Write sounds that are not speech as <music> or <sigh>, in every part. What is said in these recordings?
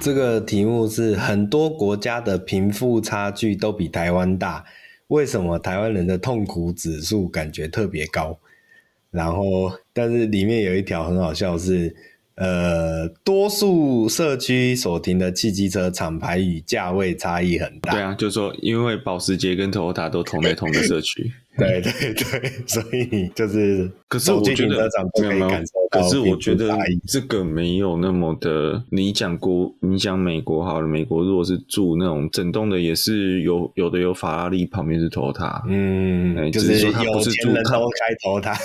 这个题目是很多国家的贫富差距都比台湾大，为什么台湾人的痛苦指数感觉特别高？然后，但是里面有一条很好笑是。呃，多数社区所停的汽机车厂牌与价位差异很大。对啊，就是说，因为保时捷跟 Toyota 都同在同个社区。<laughs> 对对对，所以就是，可是我觉得没有没有，可是我觉得这个没有那么的。你讲国，你讲美国好了，美国如果是住那种整栋的，也是有有的有法拉利，旁边是 Toyota。嗯，就是说他不是住，都开 Toyota。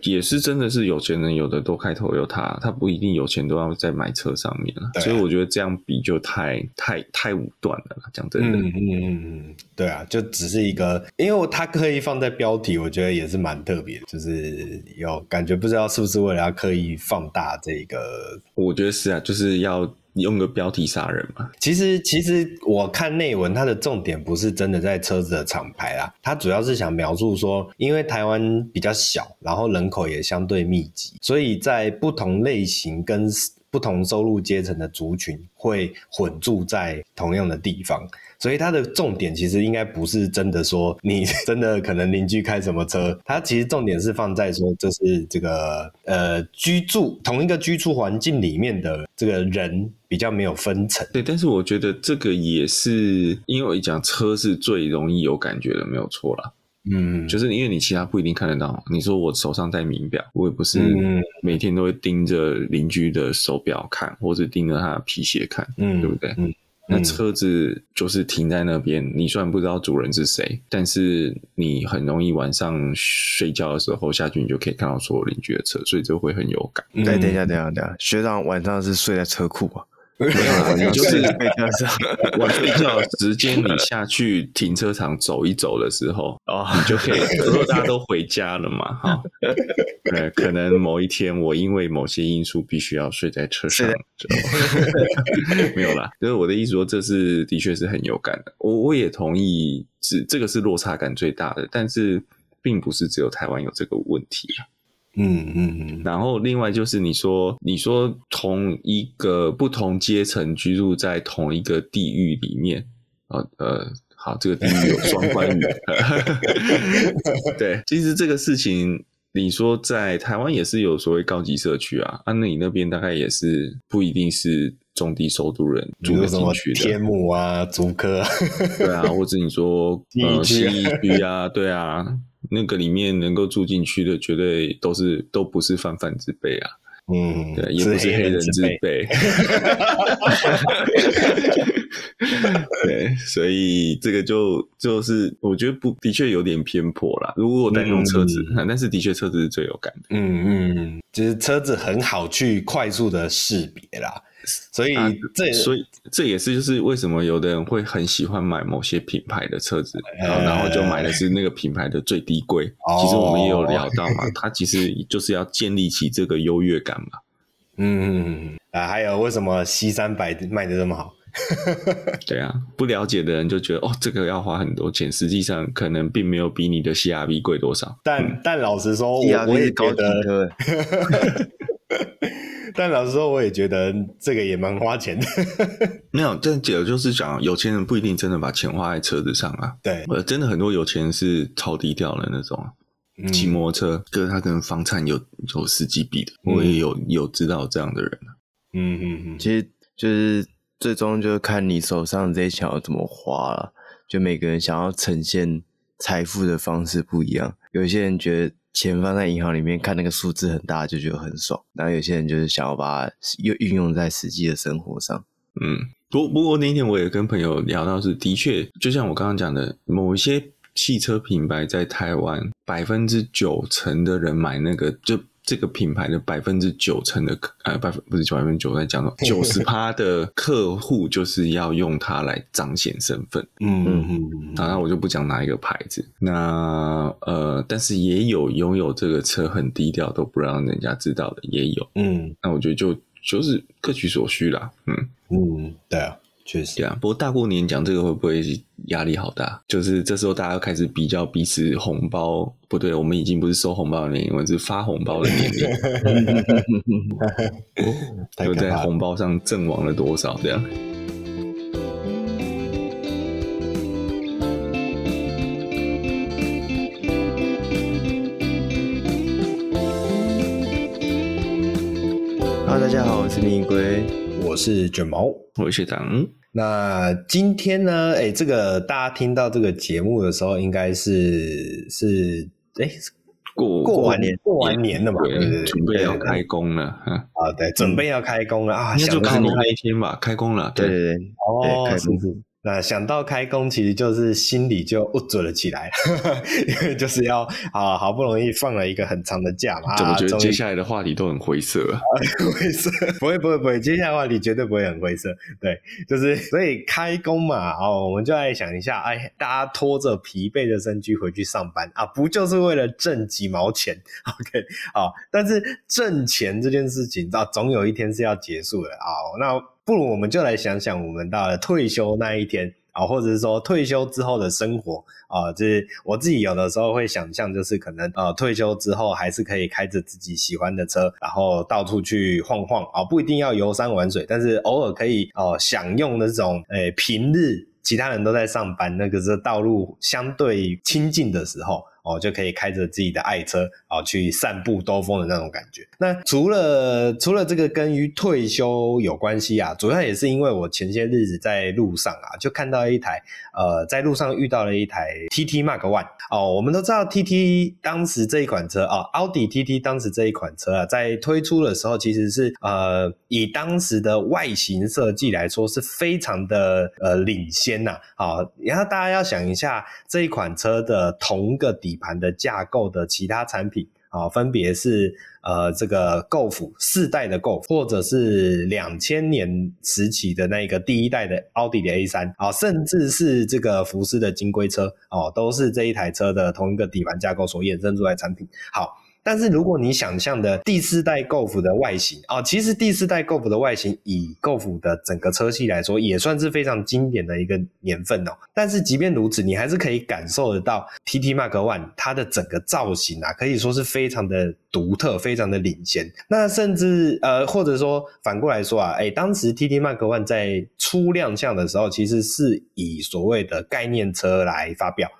<laughs> 也是真的是有钱人，有的都开 Toyota，他不一定有钱都要在买车上面了。所以我觉得这样比就太太太武断了，讲真的。嗯嗯嗯，对啊，就只是一个，因为。他刻意放在标题，我觉得也是蛮特别，就是有感觉，不知道是不是为了要刻意放大这个。我觉得是啊，就是要用个标题杀人嘛。其实，其实我看内文，它的重点不是真的在车子的厂牌啦，它主要是想描述说，因为台湾比较小，然后人口也相对密集，所以在不同类型跟不同收入阶层的族群会混住在同样的地方。所以它的重点其实应该不是真的说你 <laughs> 真的可能邻居开什么车，它其实重点是放在说就是这个呃居住同一个居住环境里面的这个人比较没有分层。对，但是我觉得这个也是因为我一讲车是最容易有感觉的，没有错啦。嗯，就是因为你其他不一定看得到。你说我手上戴名表，我也不是每天都会盯着邻居的手表看，或者盯着他的皮鞋看，嗯，对不对？嗯。那车子就是停在那边，你虽然不知道主人是谁，但是你很容易晚上睡觉的时候下去，你就可以看到所有邻居的车，所以就会很有感。对、嗯，等一下，等一下，等一下，学长晚上是睡在车库啊？没有啦，你就是晚 <laughs> 睡觉时间，你下去停车场走一走的时候，哦，你就可以。如果大家都回家了嘛，哈，呃，可能某一天我因为某些因素必须要睡在车上，<laughs> 没有啦。就是我的意思说，这是的确是很有感的。我我也同意，是这个是落差感最大的，但是并不是只有台湾有这个问题啊。嗯嗯嗯，然后另外就是你说，你说同一个不同阶层居住在同一个地域里面，啊呃，好，这个地域有双关语。<laughs> 对，其实这个事情，你说在台湾也是有所谓高级社区啊，啊，那你那边大概也是不一定是中低收入人住得进去的，天母啊，竹科，对啊，或者你说呃信义区啊，对啊。那个里面能够住进去的，绝对都是都不是泛泛之辈啊，嗯，对，也不是黑人之辈，<laughs> 对，所以这个就就是我觉得不的确有点偏颇啦。如果我单用车子，嗯、但是的确车子是最有感的，嗯嗯，就是车子很好去快速的识别啦。所以这、啊、所以这也是就是为什么有的人会很喜欢买某些品牌的车子，然后然后就买的是那个品牌的最低贵。其实我们也有聊到嘛，它其实就是要建立起这个优越感嘛。<laughs> 嗯啊，还有为什么 C 三百卖的这么好？<laughs> 对啊，不了解的人就觉得哦，这个要花很多钱，实际上可能并没有比你的 CRV 贵多少。但、嗯、但老实说，我我也觉得。<laughs> <laughs> 但老实说，我也觉得这个也蛮花钱的。<laughs> 没有，但解的就是讲，有钱人不一定真的把钱花在车子上啊。对，呃，真的很多有钱人是超低调的那种，骑、嗯、摩托车，跟他跟房产有有十几比的。嗯、我也有有知道这样的人。嗯嗯嗯，其实就是最终就是看你手上这些钱要怎么花了。就每个人想要呈现财富的方式不一样，有些人觉得。钱放在银行里面，看那个数字很大就觉得很爽。然后有些人就是想要把它又运用在实际的生活上。嗯，不不过那天我也跟朋友聊到是，是的确，就像我刚刚讲的，某一些汽车品牌在台湾，百分之九成的人买那个就。这个品牌的百分之九成的呃，百分不是九百分之九在讲说 <laughs> 九十趴的客户就是要用它来彰显身份，嗯嗯嗯，当然我就不讲哪一个牌子，那呃，但是也有拥有这个车很低调都不让人家知道的也有，嗯，那我觉得就就是各取所需啦，嗯。嗯，对啊。确实，对啊。不过大过年讲这个会不会压力好大。就是这时候大家开始比较彼此红包，不对，我们已经不是收红包的年龄，我们是发红包的年龄。<laughs> 就在红包上阵亡了多少这样。大家好，我是蜜龟，我是卷毛，我是学长。那今天呢？哎、欸，这个大家听到这个节目的时候，应该是是哎、欸、过过完年过完年了嘛？对对对，准备要开工了。啊，对，准备要开工了啊！那就开工那一天吧，开工了。对对对，哦，开工。那想到开工，其实就是心里就不准了起来，<laughs> 因为就是要啊，好不容易放了一个很长的假嘛。怎么觉得接下来的话题都很灰色啊？<laughs> 灰色？不会不会不会，接下来的话题绝对不会很灰色。对，就是所以开工嘛，哦，我们就来想一下，哎，大家拖着疲惫的身躯回去上班啊，不就是为了挣几毛钱？OK，好，但是挣钱这件事情，啊，总有一天是要结束的啊，那。不如我们就来想想，我们到了退休那一天啊，或者是说退休之后的生活啊，就是我自己有的时候会想象，就是可能呃退休之后还是可以开着自己喜欢的车，然后到处去晃晃啊，不一定要游山玩水，但是偶尔可以哦享用那种诶平日其他人都在上班，那个是道路相对清静的时候。哦，就可以开着自己的爱车啊，去散步兜风的那种感觉。那除了除了这个跟于退休有关系啊，主要也是因为我前些日子在路上啊，就看到一台呃，在路上遇到了一台 TT Mark One 哦。我们都知道 TT 当时这一款车啊，奥迪 TT 当时这一款车啊，在推出的时候，其实是呃，以当时的外形设计来说，是非常的呃领先呐。好，然后大家要想一下这一款车的同个底。底盘的架构的其他产品啊，分别是呃这个 Golf 四代的 Golf，或者是两千年时期的那个第一代的奥迪的 A3 啊，甚至是这个福斯的金龟车哦，都是这一台车的同一个底盘架构所衍生出来产品。好。但是如果你想象的第四代 Golf 的外形啊，其实第四代 Golf 的外形以 Golf 的整个车系来说，也算是非常经典的一个年份哦。但是即便如此，你还是可以感受得到 TT Mark One 它的整个造型啊，可以说是非常的独特，非常的领先。那甚至呃，或者说反过来说啊，哎，当时 TT Mark One 在初亮相的时候，其实是以所谓的概念车来发表。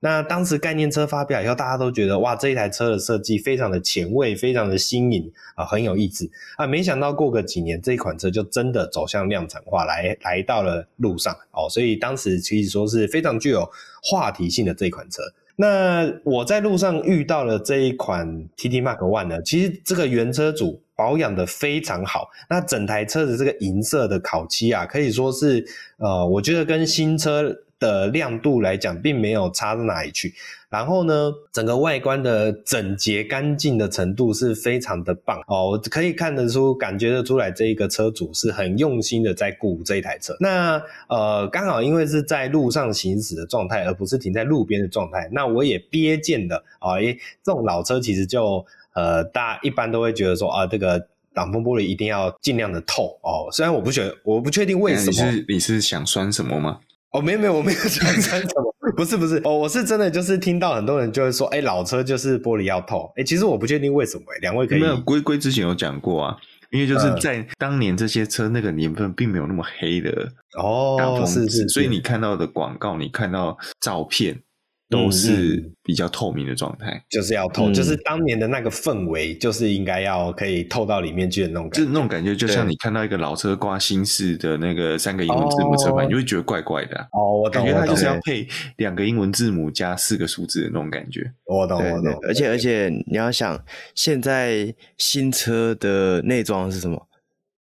那当时概念车发表以后，大家都觉得哇，这一台车的设计非常的前卫，非常的新颖啊，很有意思啊。没想到过个几年，这一款车就真的走向量产化，来来到了路上哦。所以当时其实说是非常具有话题性的这一款车。那我在路上遇到了这一款 TT Mark One 呢，其实这个原车主保养的非常好。那整台车子这个银色的烤漆啊，可以说是呃，我觉得跟新车。的亮度来讲，并没有差到哪里去。然后呢，整个外观的整洁干净的程度是非常的棒哦，可以看得出、感觉得出来，这一个车主是很用心的在顾这一台车。那呃，刚好因为是在路上行驶的状态，而不是停在路边的状态，那我也瞥见的啊，诶，这种老车其实就呃，大家一般都会觉得说啊，这个挡风玻璃一定要尽量的透哦。虽然我不觉得，我不确定为什么，你是你是想酸什么吗？哦，没有没有，我没有想穿什么，不是不是，哦，我是真的就是听到很多人就会说，哎，老车就是玻璃要透，哎，其实我不确定为什么，哎，两位可以。没有，龟龟之前有讲过啊，因为就是在当年这些车那个年份并没有那么黑的哦，是是，所以你看到的广告，你看到照片。都是比较透明的状态，就是要透，嗯，就是当年的那个氛围，就是应该要可以透到里面去的那种感觉，就是那种感觉，就像你看到一个老车挂新式的那个三个英文字母车牌，哦，你就会觉得怪怪的，啊。哦，我懂，感觉它就是要配两个英文字母加四个数字的那种感觉。我懂，我懂。而且而且你要想，现在新车的内装是什么？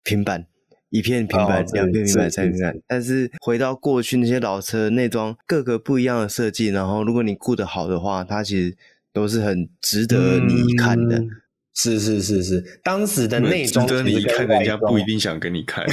平板。一片平板，两、哦、片平板，三片平板。但是回到过去那些老车内装，各个不一样的设计，然后如果你顾得好的话，它其实都是很值得你一看的。嗯、是是是是，当时的内装值得你一看，人家不一定想跟你看。<laughs>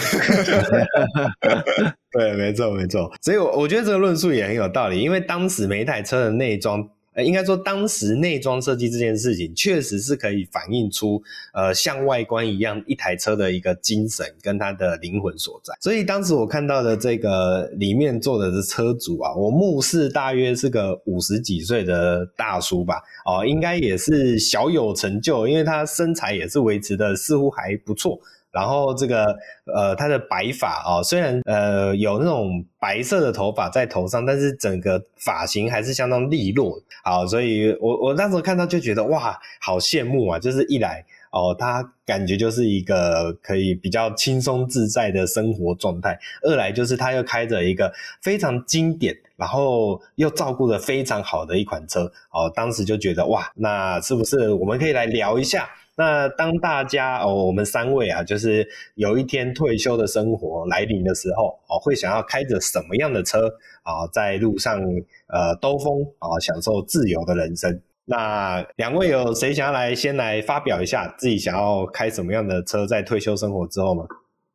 对，没错没错。所以我，我我觉得这个论述也很有道理，因为当时每一台车的内装。呃，应该说当时内装设计这件事情，确实是可以反映出呃像外观一样一台车的一个精神跟它的灵魂所在。所以当时我看到的这个里面坐的是车主啊，我目视大约是个五十几岁的大叔吧，哦，应该也是小有成就，因为他身材也是维持的似乎还不错。然后这个呃，他的白发、哦，虽然呃有那种白色的头发在头上，但是整个发型还是相当利落。好，所以我我那时候看到就觉得哇，好羡慕啊！就是一来哦，他感觉就是一个可以比较轻松自在的生活状态；二来就是他又开着一个非常经典，然后又照顾得非常好的一款车。哦，当时就觉得哇，那是不是我们可以来聊一下？那当大家哦，我们三位啊，就是有一天退休的生活来临的时候，哦，会想要开着什么样的车啊，在路上呃兜风啊，享受自由的人生。那两位有谁想要来先来发表一下自己想要开什么样的车，在退休生活之后吗？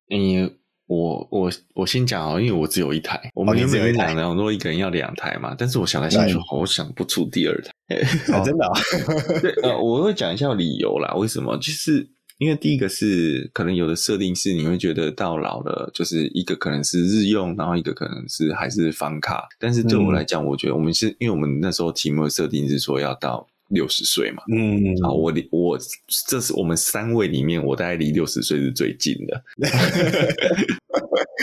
嗯。我我我先讲哦，因为我只有一台。我们原本讲的，我说一个人要两台嘛，但是我想来想去，好想不出第二台。<laughs> 哦、真的、哦？<laughs> 对，呃，我会讲一下理由啦。为什么？就是因为第一个是可能有的设定是你会觉得到老了，就是一个可能是日用，然后一个可能是还是房卡。但是对我来讲，我觉得我们是因为我们那时候题目的设定是说要到。六十岁嘛，嗯，好，我离我这是我们三位里面，我大概离六十岁是最近的。<laughs>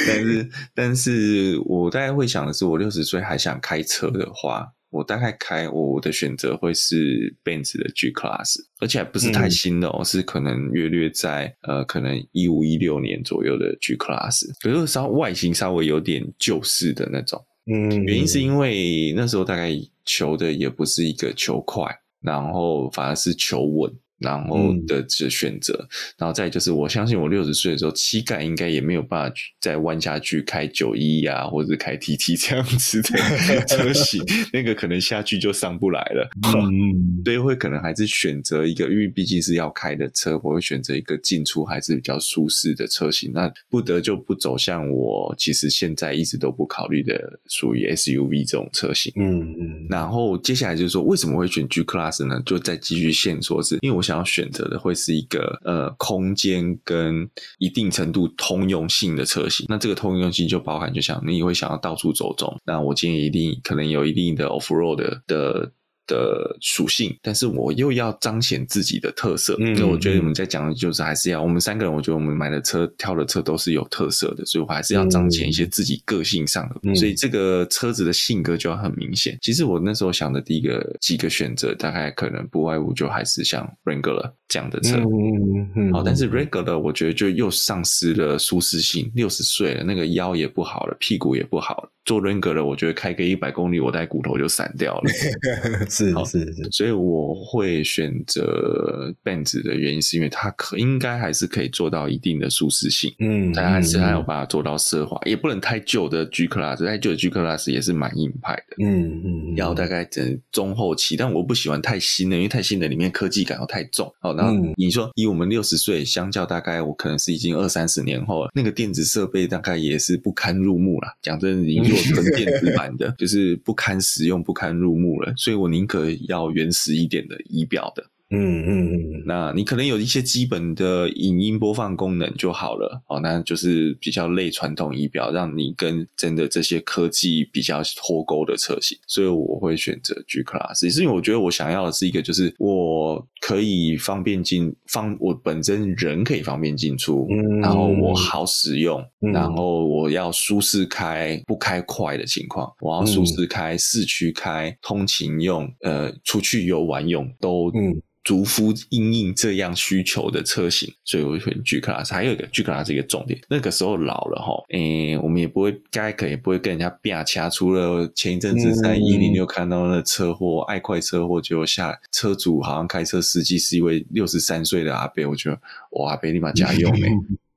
但是，但是我大概会想的是，我六十岁还想开车的话，我大概开我的选择会是 Benz 的 G Class，而且还不是太新的哦，嗯、是可能约略在呃，可能一五一六年左右的 G Class，可是稍外形稍微有点旧式的那种。嗯，原因是因为那时候大概求的也不是一个求快。然后反而是求稳。然后的这选择，嗯、然后再就是，我相信我六十岁的时候，膝盖应该也没有办法再弯下去开九一啊，或者开 TT 这样子的 <laughs> 车型，那个可能下去就上不来了。嗯，所以会可能还是选择一个，因为毕竟是要开的车，我会选择一个进出还是比较舒适的车型。那不得就不走向我其实现在一直都不考虑的属于 SUV 这种车型。嗯嗯。然后接下来就是说，为什么会选 G Class 呢？就再继续线索是，因为我想。想要选择的会是一个呃空间跟一定程度通用性的车型，那这个通用性就包含，就像你会想要到处走走，那我建议一定可能有一定的 off road 的。的的属性，但是我又要彰显自己的特色。嗯，那我觉得我们在讲的就是还是要我们三个人，我觉得我们买的车、挑的车都是有特色的，所以我还是要彰显一些自己个性上的。嗯、所以这个车子的性格就要很明显。其实我那时候想的第一个几个选择，大概可能不外乎就还是像 Wrangler 这样的车。嗯嗯嗯。好，但是 Wrangler 我觉得就又丧失了舒适性。六十岁了，那个腰也不好了，屁股也不好了。做 Wrangler 我觉得开个一百公里，我带骨头就散掉了。<laughs> 是是是，所以我会选择 Benz 的原因是因为它可应该还是可以做到一定的舒适性，嗯，但还是还有办法做到奢华，也不能太旧的 G Class，太旧的 G Class 也是蛮硬派的，嗯嗯，然后大概整中后期，但我不喜欢太新的，因为太新的里面科技感又太重。好，然后你说以我们六十岁相较，大概我可能是已经二三十年后了，那个电子设备大概也是不堪入目了。讲真的，<laughs> 做成电子版的，<laughs> 就是不堪使用、不堪入目了，所以我宁可。要原始一点的仪表的。嗯嗯嗯，那你可能有一些基本的影音播放功能就好了哦，那就是比较类传统仪表，让你跟真的这些科技比较脱钩的车型，所以我会选择 G Class，也是因为我觉得我想要的是一个，就是我可以方便进方，我本身人可以方便进出，嗯，然后我好使用，嗯，然后我要舒适开，不开快的情况，我要舒适开，市区开，通勤用，呃，出去游玩用都，嗯。足夫因应这样需求的车型，所以我会选 G Class。还有一个 G Class 一个重点，那个时候老了哈，诶、欸，我们也不会，该可也不会跟人家啪掐。除了前一阵子在一零六看到那车祸，爱快车祸，结果下车主好像开车司机是一位六十三岁的阿伯，我觉得哇，阿伯立马加油没？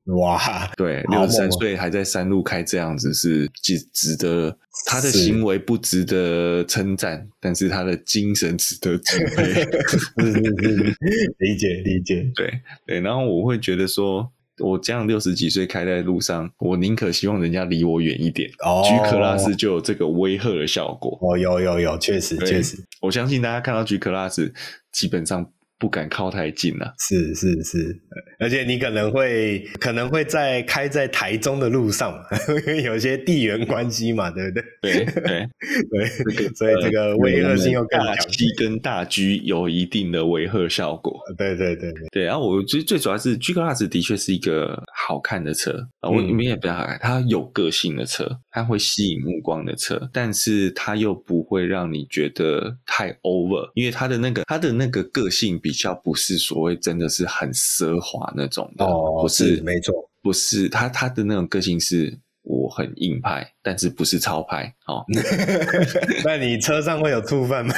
<laughs> 哇，对，六十三岁还在山路开这样子是值值得，他的行为不值得称赞，但是他的精神值得敬佩。<laughs> 理解理解，对对，然后我会觉得说。我这样六十几岁开在路上，我宁可希望人家离我远一点。哦，G Class 就有这个威吓的效果。哦，有有有，确实确实。我相信大家看到 G Class 基本上。不敢靠太近了，是是是，而且你可能会可能会在开在台中的路上，因 <laughs> 为有些地缘关系嘛，对不对？对对 <laughs> 对，所以这个威吓性又更强。大 G 跟大 G 有一定的威吓效果，对对对对。然后我觉得最主要是 G Class 的确是一个好看的车啊，我你们也比较好看，它有个性的车，它会吸引目光的车，但是它又不会让你觉得太 over，因为它的那个它的那个个性。比较不是所谓真的是很奢华那种的哦，不是，是没错，不是他他的那种个性是我很硬派，但是不是超派哦。<laughs> <laughs> 那你车上会有醋饭吗？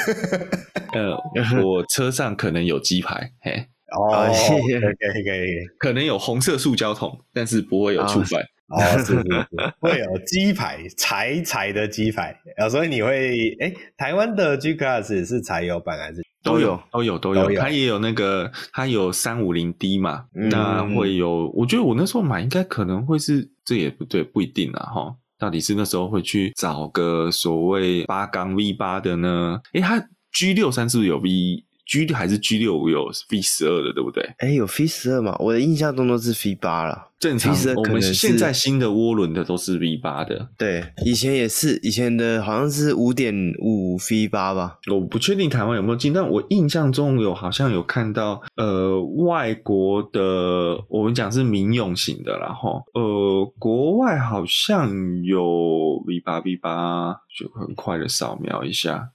<laughs> 呃，我车上可能有鸡排，嘿，哦，可以可以可以，可能有红色塑胶桶，但是不会有醋饭。哦，是是是，<laughs> 会有鸡排，柴柴的鸡排，啊，所以你会，哎，台湾的 G Class 是柴油版还是？都有都有都有，它也有那个，它有三五零 D 嘛，嗯、那会有。我觉得我那时候买应该可能会是，这也不对，不一定啊哈。到底是那时候会去找个所谓八缸 V 八的呢？诶，它 G 六三是不是有 V？G 六还是 G 六五有 V 十二的，对不对？哎，有 V 十二嘛？我的印象中都是 V 八了。正常，我们现在新的涡轮的都是 V 八的。对，以前也是，以前的好像是五点五 V 八吧。我不确定台湾有没有进，但我印象中有好像有看到，呃，外国的我们讲是民用型的啦，齁，呃，国外好像有 V 八 V 八，就很快的扫描一下。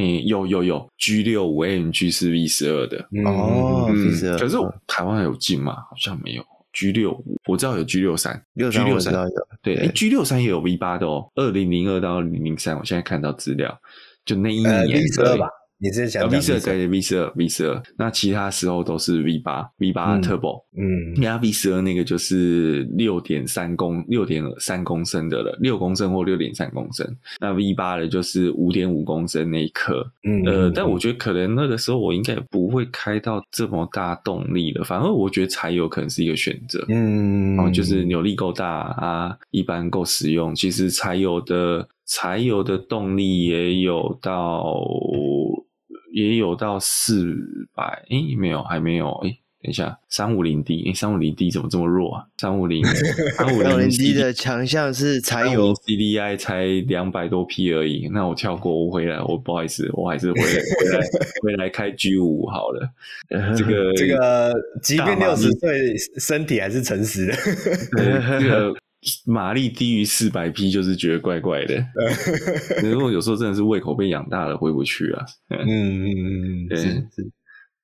嗯，有有有，G 六五 AMG 是 V 十二的哦，V 十二。可是台湾有进吗？好像没有。G 六五我知道有 G 六三，G 六三有。对，哎，G 六三也有 V 八的哦，二零零二到二零零三，我现在看到资料，就那一年。V 十二吧。你是想 V 十二对 V 十二 V 十二，那其他时候都是 V 八 V 八 Turbo，嗯，那 V 十二那个就是六点三公六点三公升的了，六公升或六点三公升。那 V 八的就是五点五公升那一颗，嗯，呃，但我觉得可能那个时候我应该不会开到这么大动力了，反而我觉得柴油可能是一个选择，嗯，然后就是扭力够大啊，一般够实用。其实柴油的柴油的动力也有到。也有到四百，诶，没有，还没有，诶，等一下，三五零 D，诶，三五零 D 怎么这么弱啊？三五零，<laughs> 三五零 D 的强项是柴油，CDI 才两百多匹而已。那我跳过，我回来，我不好意思，我还是回来，回来，<laughs> 回来开 G 五好了。这个这个，即便六十岁，身体还是诚实的。这个。马力低于四百匹，就是觉得怪怪的。如果有时候真的是胃口被养大了，回不去啊。<laughs> 嗯嗯嗯，对，是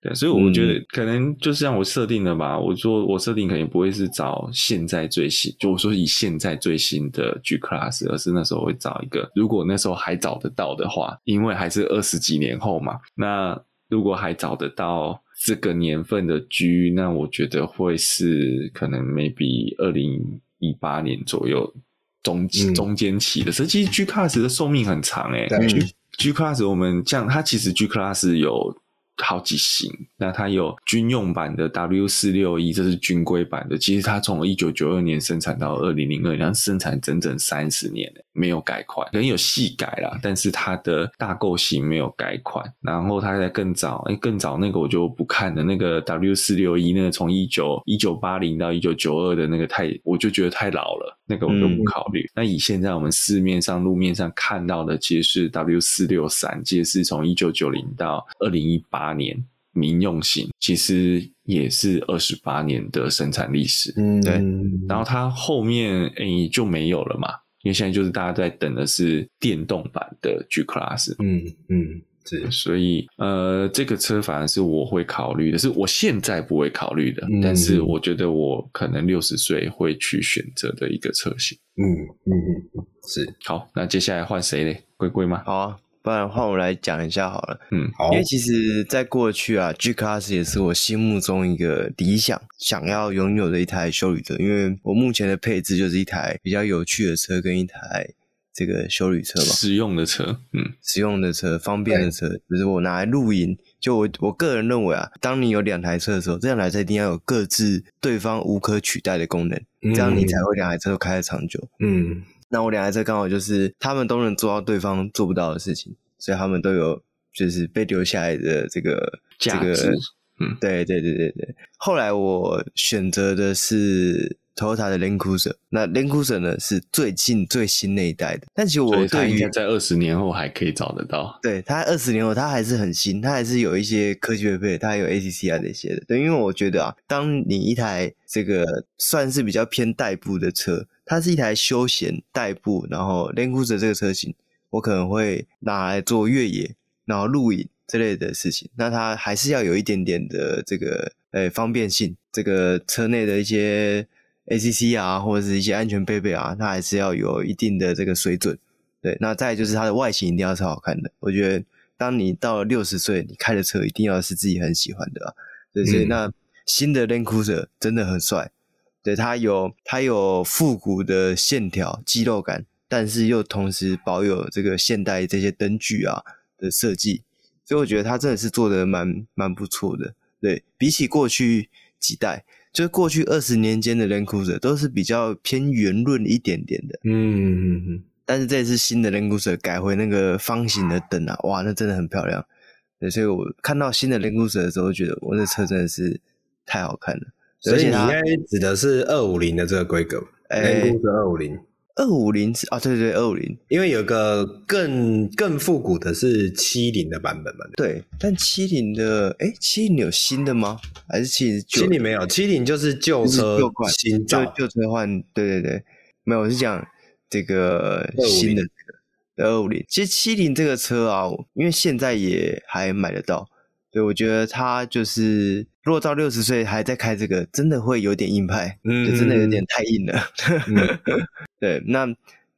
对，所以我觉得可能就是像我设定的吧。我说我设定肯定不会是找现在最新，就我说以现在最新的 G Class，而是那时候会找一个，如果那时候还找得到的话，因为还是二十几年后嘛。那如果还找得到这个年份的 G，那我觉得会是可能 maybe 二零。一八年左右中中间期的，所以其实 G Class 的寿命很长诶、欸。G G Class 我们这样，它其实 G Class 有。好几型，那它有军用版的 W 四六一，这是军规版的。其实它从一九九二年生产到二零零二年，生产整整三十年，没有改款，可能有细改啦，但是它的大构型没有改款。然后它在更早，哎，更早那个我就不看了。那个 W 四六一，那个从一九一九八零到一九九二的那个太，我就觉得太老了，那个我就不考虑。嗯、那以现在我们市面上路面上看到的，其实是 W 四六三，其实是从一九九零到二零一八。八年民用型其实也是二十八年的生产历史，嗯，对。然后它后面诶就没有了嘛，因为现在就是大家在等的是电动版的 G Class，嗯嗯，是。所以呃，这个车反而是我会考虑的，是我现在不会考虑的，嗯、但是我觉得我可能六十岁会去选择的一个车型。嗯嗯嗯，是。好，那接下来换谁嘞？龟龟吗？好啊。不然换我来讲一下好了，嗯，好，因为其实，在过去啊，G Class 也是我心目中一个理想，想要拥有的一台修旅车，因为我目前的配置就是一台比较有趣的车跟一台这个修旅车吧，实用的车，嗯，实用的车，方便的车，就是我拿来露营。就我我个人认为啊，当你有两台车的时候，这两台车一定要有各自对方无可取代的功能，嗯、这样你才会两台车都开得长久，嗯。那我两台车刚好就是他们都能做到对方做不到的事情，所以他们都有就是被留下来的这个价值。这个、嗯，对对对对对。后来我选择的是 Toyota 的 Land Cruiser，那 Land Cruiser 呢是最近最新那一代的。但其实我对于在二十年后还可以找得到。对，它二十年后它还是很新，它还是有一些科技配备，它还有 ACC 啊这些的。对，因为我觉得啊，当你一台这个算是比较偏代步的车，它是一台休闲代步，然后 Land Cruiser 这个车型，我可能会拿来做越野，然后露营之类的事情。那它还是要有一点点的这个呃方便性，这个车内的一些。ACC 啊，或者是一些安全配备啊，它还是要有一定的这个水准。对，那再就是它的外形一定要是好看的。我觉得，当你到了六十岁，你开的车一定要是自己很喜欢的啊。对，所以那新的 Land Cruiser 真的很帅。对，它有它有复古的线条、肌肉感，但是又同时保有这个现代这些灯具啊的设计。所以我觉得它真的是做的蛮蛮不错的。对，比起过去几代。就过去二十年间的 Land Cruiser 都是比较偏圆润一点点的，嗯嗯嗯，但是这次新的 Land Cruiser 改回那个方形的灯啊，哇，那真的很漂亮。对，所以我看到新的 Land Cruiser 的时候，觉得我这车真的是太好看了。所以你应该指的是二五零的这个规格，Land Cruiser 二五零。二五零是啊，对对对，二五零，因为有个更更复古的是七零的版本嘛。对，但七零的，哎，七零有新的吗？还是七零七零没有？七零就是旧车新造，旧车换。对对对，没有，我是讲这个新的这个二五零。其实七零这个车啊，因为现在也还买得到。对，我觉得他就是，如果到六十岁还在开这个，真的会有点硬派，嗯，就真的有点太硬了。嗯、<laughs> 对，那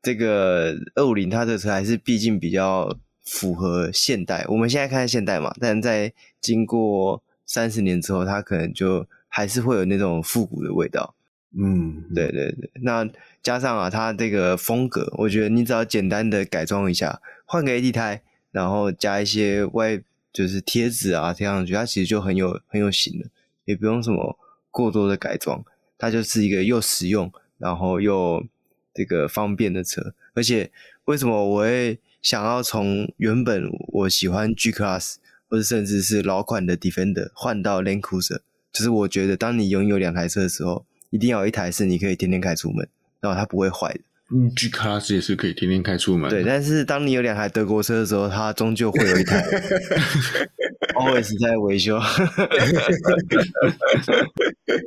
这个二五零，它的车还是毕竟比较符合现代。我们现在看现代嘛，但在经过三十年之后，它可能就还是会有那种复古的味道。嗯，对对对。那加上啊，它这个风格，我觉得你只要简单的改装一下，换个 AT 胎，然后加一些外。就是贴纸啊，贴上去，它其实就很有很有型了，也不用什么过多的改装，它就是一个又实用，然后又这个方便的车。而且为什么我会想要从原本我喜欢 G Class 或者甚至是老款的 Defender 换到 Land Cruiser，就是我觉得当你拥有两台车的时候，一定要有一台是你可以天天开出门，然后它不会坏的。嗯，G Class 也是可以天天开出门。对，但是当你有两台德国车的时候，它终究会有一台 <laughs> always 在维修。<laughs>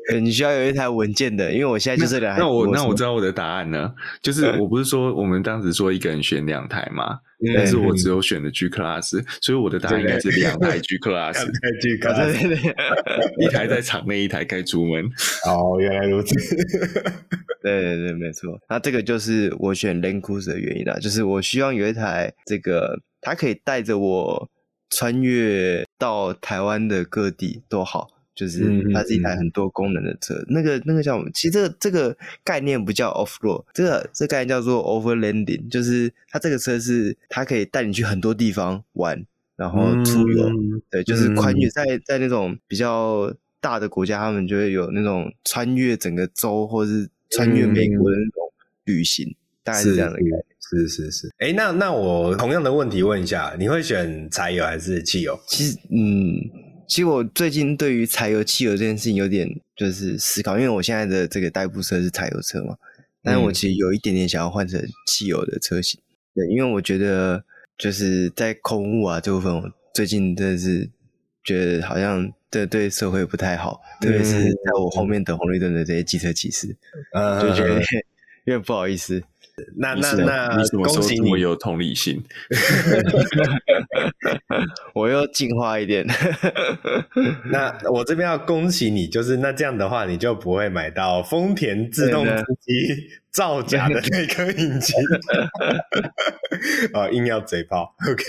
对，你需要有一台稳健的，因为我现在就是两台。那我那我知道我的答案呢，就是我不是说我们当时说一个人选两台嘛？但是我只有选的 G Class，所以我的答案应该是两台 G Class。两台 G <laughs> Class，<laughs> 一台在场内，一台开出门。哦，原来如此。对对对，没错。那这个就是我选 Land Cruiser 的原因啦，就是我希望有一台这个，它可以带着我穿越到台湾的各地都好。就是它是一台很多功能的车，嗯嗯、那个那个叫什么？其实这个这个概念不叫 off road，这个这个概念叫做 overlanding，就是它这个车是它可以带你去很多地方玩，然后出游，嗯、对，就是宽越在在那种比较大的国家，他们就会有那种穿越整个州或是穿越美国的那种旅行，嗯、大概是这样的概念。是是是，哎，那那我同样的问题问一下，你会选柴油还是汽油？其实，嗯。其实我最近对于柴油、汽油这件事情有点就是思考，因为我现在的这个代步车是柴油车嘛，但是我其实有一点点想要换成汽油的车型。对，因为我觉得就是在空污啊这部分，我最近真的是觉得好像这对社会不太好，特别是在我后面等红绿灯的这些机车骑士，就觉得有点不好意思。那那那，你什么时候这么有同理心？<laughs> 我又进化一点。<laughs> 那我这边要恭喜你，就是那这样的话，你就不会买到丰田自动织机造假的那颗引擎。啊，<laughs> 硬要嘴炮。OK，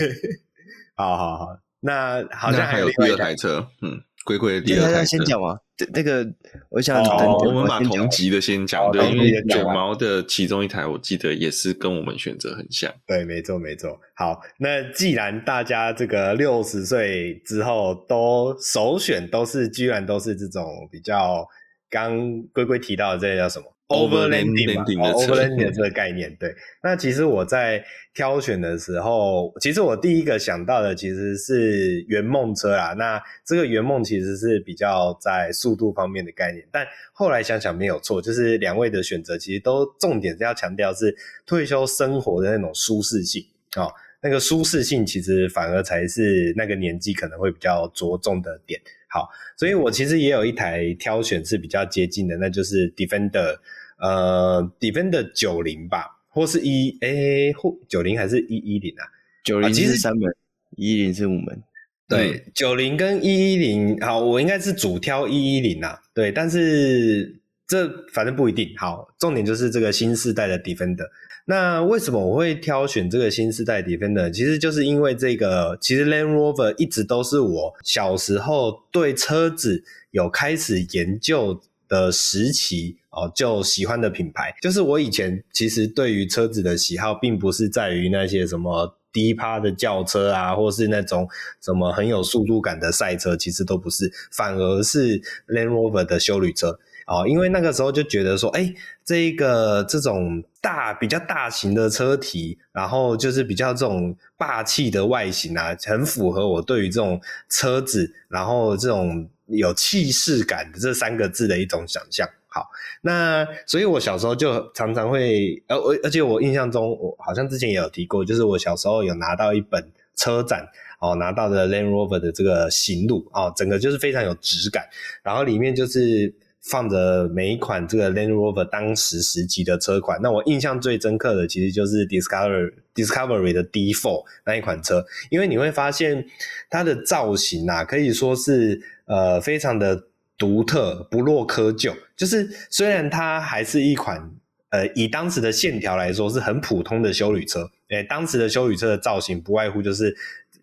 好好好。那好像还有第二台车，嗯。龟龟的第二台先讲嘛，那个我想等我们把同级的先讲，对，因为卷毛的其中一台我记得也是跟我们选择很像，对，没错没错。好，那既然大家这个六十岁之后都首选都是，居然都是这种比较刚龟龟提到的这个叫什么？Overlanding 嘛，Overlanding 这个概念，对。那其实我在挑选的时候，其实我第一个想到的其实是圆梦车啦。那这个圆梦其实是比较在速度方面的概念，但后来想想没有错，就是两位的选择其实都重点是要强调是退休生活的那种舒适性哦。那个舒适性其实反而才是那个年纪可能会比较着重的点。好，所以我其实也有一台挑选是比较接近的，那就是 Defender，呃，Defender 九零吧，或是一诶或九零还是一一零啊？九零其实是三门，一一零是五门。对，九零跟一一零，好，我应该是主挑一一零啊。对，但是这反正不一定。好，重点就是这个新世代的 Defender。那为什么我会挑选这个新世代 Defender？其实就是因为这个，其实 Land Rover 一直都是我小时候对车子有开始研究的时期哦，就喜欢的品牌。就是我以前其实对于车子的喜好，并不是在于那些什么低趴的轿车啊，或是那种什么很有速度感的赛车，其实都不是，反而是 Land Rover 的休旅车。哦，因为那个时候就觉得说，哎，这个这种大比较大型的车体，然后就是比较这种霸气的外形啊，很符合我对于这种车子，然后这种有气势感的这三个字的一种想象。好，那所以我小时候就常常会，而而而且我印象中，我好像之前也有提过，就是我小时候有拿到一本车展哦，拿到的 Land Rover 的这个行路哦，整个就是非常有质感，然后里面就是。放着每一款这个 Land Rover 当时时期的车款，那我印象最深刻的其实就是 Discovery Discovery 的 D4 那一款车，因为你会发现它的造型啊，可以说是呃非常的独特，不落窠臼。就是虽然它还是一款呃以当时的线条来说是很普通的休旅车，诶，当时的休旅车的造型不外乎就是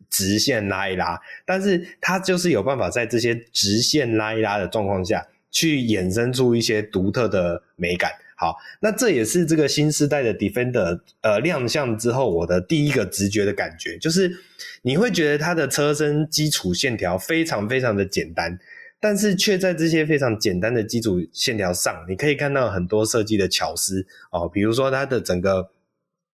直线拉一拉，但是它就是有办法在这些直线拉一拉的状况下。去衍生出一些独特的美感。好，那这也是这个新时代的 Defender 呃亮相之后，我的第一个直觉的感觉，就是你会觉得它的车身基础线条非常非常的简单，但是却在这些非常简单的基础线条上，你可以看到很多设计的巧思哦，比如说它的整个。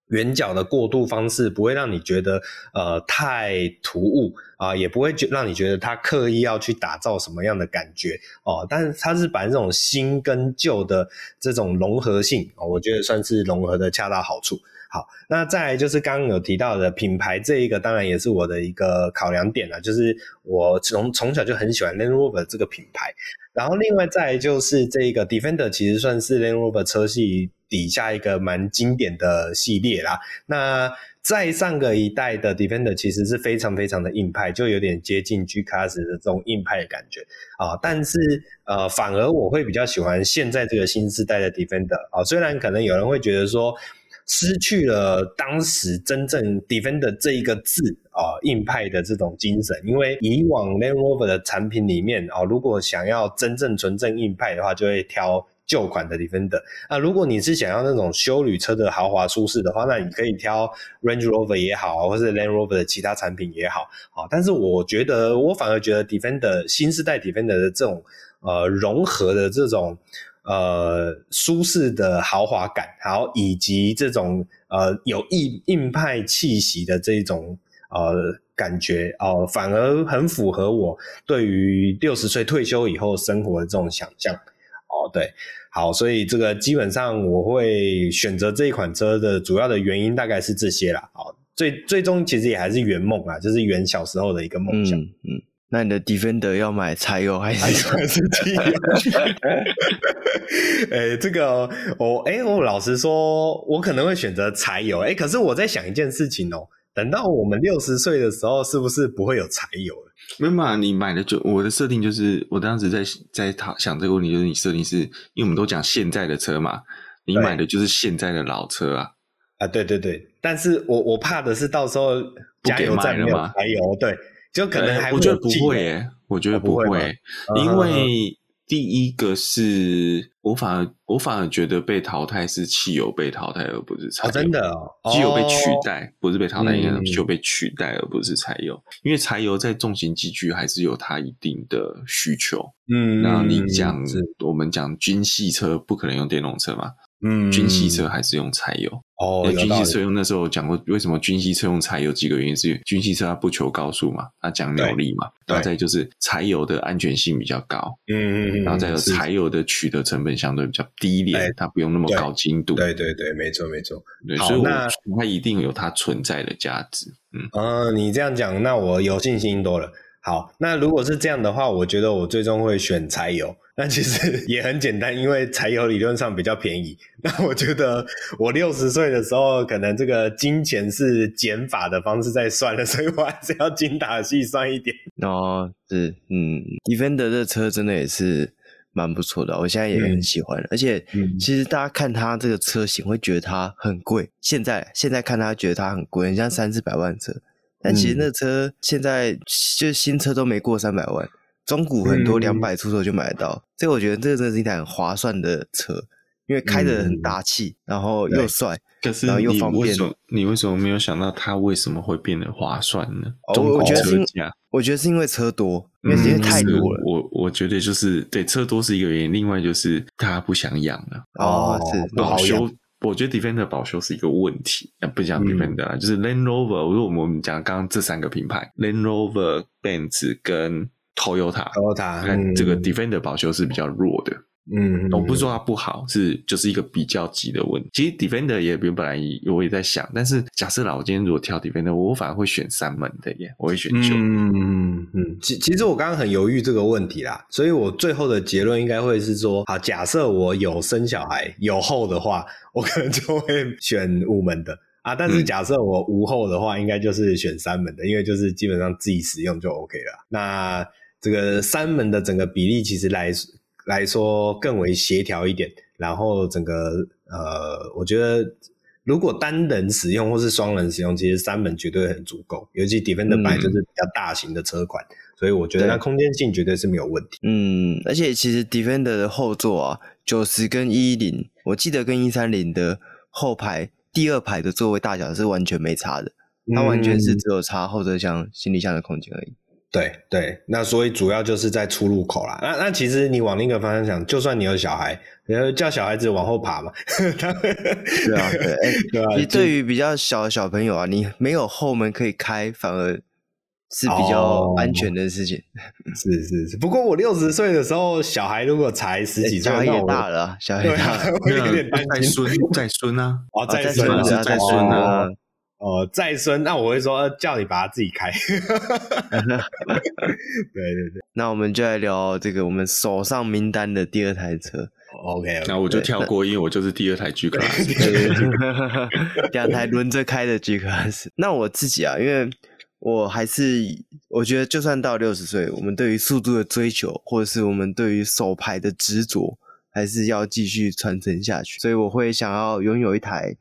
圆角的过渡方式不会让你觉得呃太突兀啊，也不会觉让你觉得它刻意要去打造什么样的感觉哦。但是它是把这种新跟旧的这种融合性，哦，我觉得算是融合的恰到好处。好，那再来就是刚刚有提到的品牌这一个，当然也是我的一个考量点了，就是我从从小就很喜欢 Land Rover 这个品牌。然后另外再来就是这个 Defender，其实算是 Land Rover 车系底下一个蛮经典的系列啦。那在上个一代的 Defender 其实是非常非常的硬派，就有点接近 G Class 的这种硬派的感觉啊。但是呃，反而我会比较喜欢现在这个新世代的 Defender 啊。虽然可能有人会觉得说失去了当时真正 Defender 这一个字啊，硬派的这种精神，因为以往 Land Rover 的产品里面啊，如果想要真正纯正硬派的话，就会挑。旧款的 Defender，那如果你是想要那种休旅车的豪华舒适的话，那你可以挑 Range Rover 也好，或是 Land Rover 的其他产品也好，好。但是我觉得，我反而觉得 Defender 新世代 Defender 的这种呃融合的这种呃舒适的豪华感，好，以及这种呃有硬硬派气息的这种呃感觉哦、反而很符合我对于六十岁退休以后生活的这种想象。哦，对，好，所以这个基本上我会选择这一款车的主要的原因大概是这些啦。好，最最终其实也还是圆梦啊，就是圆小时候的一个梦想。嗯，嗯，那你的 Defender 要买柴油还是还是汽油？<laughs> 哎，这个我哎，我老实说，我可能会选择柴油。哎，可是我在想一件事情哦，等到我们六十岁的时候，是不是不会有柴油了？没有嘛？你买的就我的设定就是，我当时在在他想这个问题，就是你设定是因为我们都讲现在的车嘛，你买的就是现在的老车啊。啊，对对对，但是我我怕的是到时候加油站没有柴油，对，就可能还会、欸、我觉得不会耶，我觉得不会，因为第一个是我反而我反而觉得被淘汰是汽油被淘汰，而不是柴油。哦、真的哦，汽油被取代，不是被淘汰，应该是汽油被取代，而不是柴油。因为柴油在重型机具还是有它一定的需求。嗯，那你讲我们讲军系车不可能用电动车嘛？嗯，军系车还是用柴油。哦，军系车用那时候讲过，为什么军系车用柴油？几个原因是军系车它不求高速嘛，它讲扭力嘛，对然后再就是柴油的安全性比较高，嗯嗯嗯，然后再有柴油的取得成本相对比较低廉哎，它不用那么高精度。对对对，没错没错。对，所以我它一定有它存在的价值。嗯，嗯，你这样讲，那我有信心多了。好，那如果是这样的话，我觉得我最终会选柴油。那其实 <laughs> 也很简单，因为柴油理论上比较便宜。那我觉得我六十岁的时候，可能这个金钱是减法的方式在算的，<laughs> 所以我还是要精打细算一点。哦，是，嗯，Defender 这车真的也是蛮不错的，我现在也很喜欢。而且，嗯其实大家看它这个车型会觉得它很贵，现在现在看它觉得它很贵，很像三四百万车。但其实那车现在就是新车都没过三百万。中古很多两百出头就买得到，所以我觉得这个真的是一台很划算的车，因为开得很大气，然后又帅，可是然后又方便你为什么没有想到它为什么会变得划算呢？我觉得是我觉得是因为车多，因为因为太多了。我我觉得就是对车多是一个原因，另外就是大家不想养了。哦，是不好养我觉得 Defender 保修是一个问题。啊，不讲 Defender 啦，就是 Land Rover。如果我们讲刚刚这三个品牌，Land Rover、Benz 跟 Toyota，Toyota，看这个嗯 Defender 保修是比较弱的。嗯，我不是说它不好，是就是一个比较级的问题。其实 Defender 也原本来我也在想，但是假设啦，我今天如果挑 Defender，我反而会选三门的耶，我会选九。嗯嗯嗯，其其实我刚刚很犹豫这个问题啦，所以我最后的结论应该会是说，好，假设我有生小孩有后的话，我可能就会选五门的啊。但是假设我无后的话，应该就是选三门的，因为就是基本上自己使用就 OK 了。那这个三门的整个比例其实来来说更为协调一点，然后整个呃，我觉得。如果单人使用或是双人使用，其实三门绝对很足够。尤其 Defender 本来就是比较大型的车款，嗯、所以我觉得它空间性绝对是没有问题。嗯，而且其实 Defender 的后座啊，九十跟一一零，我记得跟一三零的后排第二排的座位大小是完全没差的，它完全是只有差后车厢行李箱的空间而已。对对，那所以主要就是在出入口啦。那那其实你往另一个方向想，就算你有小孩，然后叫小孩子往后爬嘛。<laughs> 对啊，对，哎、欸，对啊。你对于比较小的小朋友啊，你没有后门可以开，反而是比较安全的事情。<laughs> 哦、是是是，不过我六十岁的时候，小孩如果才十几岁，小孩也大了、啊，小孩大了，我有点担心。再孙，再孙啊！<laughs> 哦，再孙啊，再孙啊！哦，再生，那我会说叫你把它自己开。<laughs> 对对对，那我们就来聊这个我们手上名单的第二台车。OK，那、我就跳过，因为我就是第二台 G Class，<laughs> 两台轮着开的 G Class。<laughs> 那我自己啊，因为我还是我觉得，就算到六十岁，我们对于速度的追求，或者是我们对于手牌的执着，还是要继续传承下去。所以我会想要拥有一台。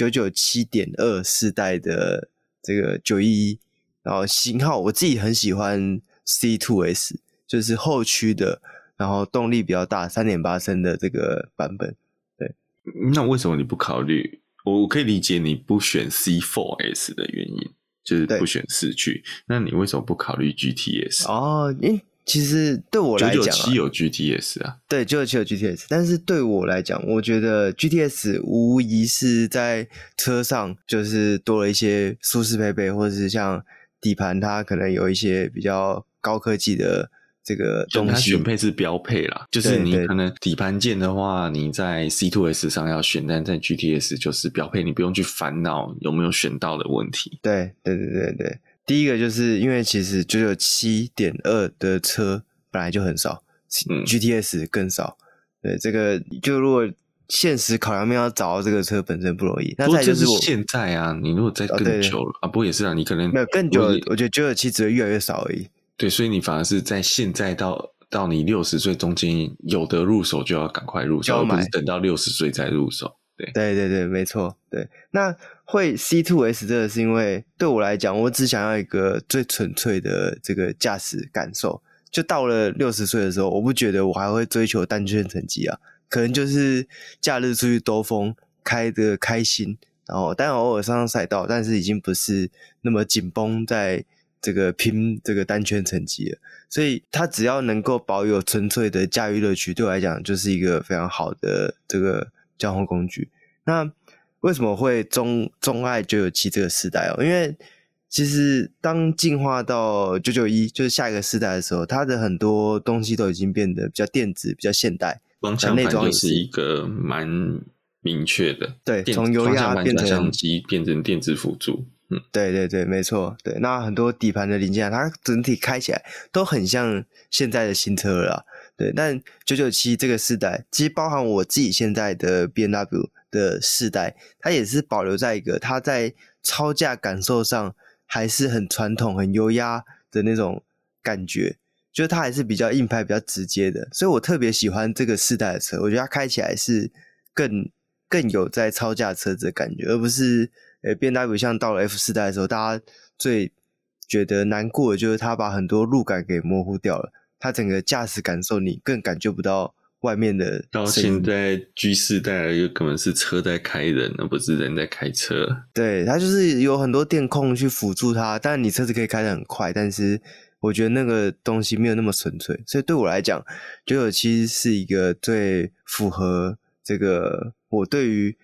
九九七点二世代的这个九一一，然后型号我自己很喜欢 C two S，就是后驱的，然后动力比较大，三点八升的这个版本。对，那为什么你不考虑？我可以理解你不选 C four S 的原因，就是不选四驱。那你为什么不考虑 GTS？哦，因其实对我来讲、啊，九九七有 GTS 啊，对，九九七有 GTS，但是对我来讲，我觉得 GTS 无疑是在车上就是多了一些舒适配备，或者是像底盘，它可能有一些比较高科技的这个东西。选配是标配啦，就是你可能底盘件的话，你在 C2S 上要选，但在 GTS 就是标配，你不用去烦恼有没有选到的问题。对，对，对，对，对。第一个就是因为其实九九七点二的车本来就很少，嗯，GTS 更少。对，这个就如果现实考量面要找到这个车本身不容易。那再就是是现在啊，你如果再更久了、哦、啊，不过也是啊，你可能没有更久，我觉得九九七只会越来越少而已。对，所以你反而是在现在到到你六十岁中间有得入手就要赶快入手，而不是等到六十岁再入手。对，对对对，没错。对，那。会 C2S 这个是因为对我来讲，我只想要一个最纯粹的这个驾驶感受，就到了六十岁的时候，我不觉得我还会追求单圈成绩啊，可能就是假日出去兜风，开的开心，然后当然偶尔上上赛道，但是已经不是那么紧绷在这个拼这个单圈成绩了。所以他只要能够保有纯粹的驾驭乐趣，对我来讲就是一个非常好的这个交通工具。那为什么会钟钟爱九九七这个时代哦？因为其实，当进化到九九一，就是下一个世代的时候，它的很多东西都已经变得比较电子、比较现代。方向盘就是一个蛮明确的，对，从油压变成相机变成电子辅助。嗯，对对对，没错。对，那很多底盘的零件，它整体开起来都很像现在的新车了。对，但九九七这个世代，其实包含我自己现在的 BMW 的世代，它也是保留在一个它在超驾感受上。还是很传统、很优雅的那种感觉，就是它还是比较硬派、比较直接的，所以我特别喜欢这个世代的车。我觉得它开起来是更更有在超驾车子的感觉，而不是呃变代不像到了 F 四代的时候，大家最觉得难过的就是它把很多路感给模糊掉了，它整个驾驶感受你更感觉不到。外面的到现在 G 世代了，有可能是车在开人，而不是人在开车。对，它就是有很多电控去辅助它，但你车子可以开得很快，但是我觉得那个东西没有那么纯粹。所以对我来讲，九九七是一个最符合这个我对于